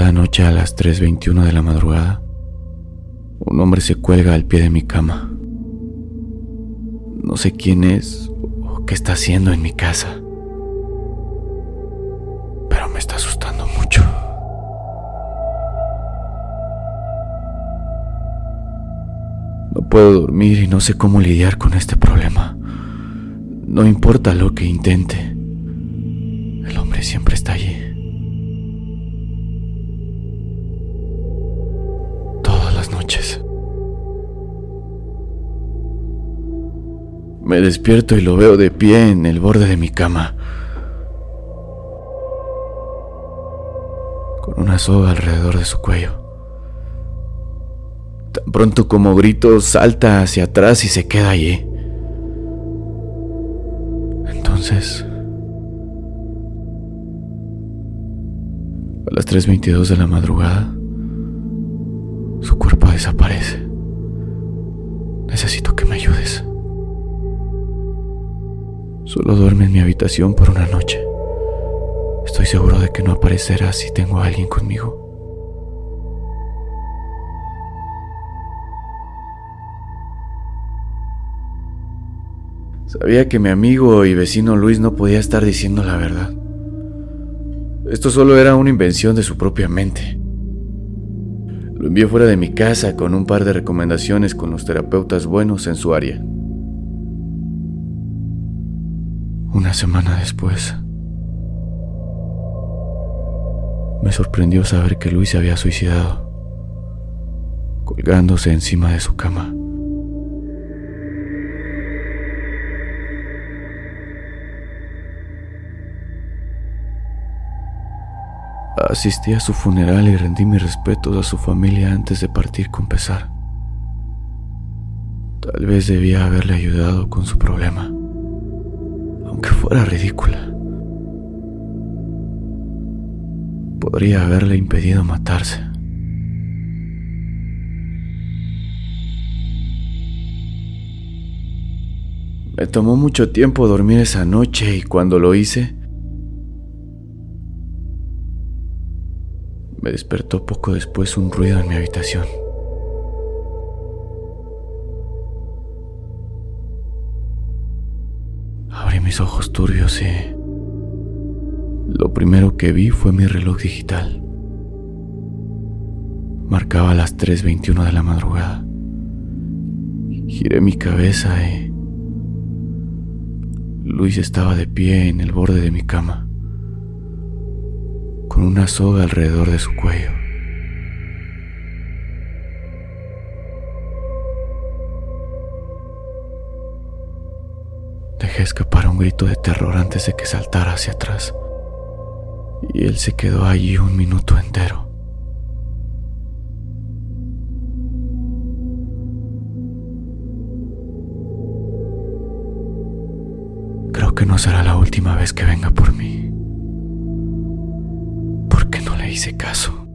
Cada noche a las 3.21 de la madrugada, un hombre se cuelga al pie de mi cama. No sé quién es o qué está haciendo en mi casa, pero me está asustando mucho. No puedo dormir y no sé cómo lidiar con este problema. No importa lo que intente, el hombre siempre está allí. Me despierto y lo veo de pie en el borde de mi cama. Con una soga alrededor de su cuello. Tan pronto como grito, salta hacia atrás y se queda allí. Entonces, a las 3.22 de la madrugada, su cuerpo desaparece. Necesito que me ayudes. Solo duerme en mi habitación por una noche. Estoy seguro de que no aparecerá si tengo a alguien conmigo. Sabía que mi amigo y vecino Luis no podía estar diciendo la verdad. Esto solo era una invención de su propia mente. Lo envié fuera de mi casa con un par de recomendaciones con los terapeutas buenos en su área. Una semana después, me sorprendió saber que Luis se había suicidado, colgándose encima de su cama. Asistí a su funeral y rendí mis respetos a su familia antes de partir con pesar. Tal vez debía haberle ayudado con su problema, aunque fuera ridícula. Podría haberle impedido matarse. Me tomó mucho tiempo dormir esa noche y cuando lo hice, Me despertó poco después un ruido en mi habitación. Mis ojos turbios y lo primero que vi fue mi reloj digital. Marcaba las 3.21 de la madrugada. Giré mi cabeza y Luis estaba de pie en el borde de mi cama con una soga alrededor de su cuello. Escapar un grito de terror antes de que saltara hacia atrás, y él se quedó allí un minuto entero. Creo que no será la última vez que venga por mí hice caso.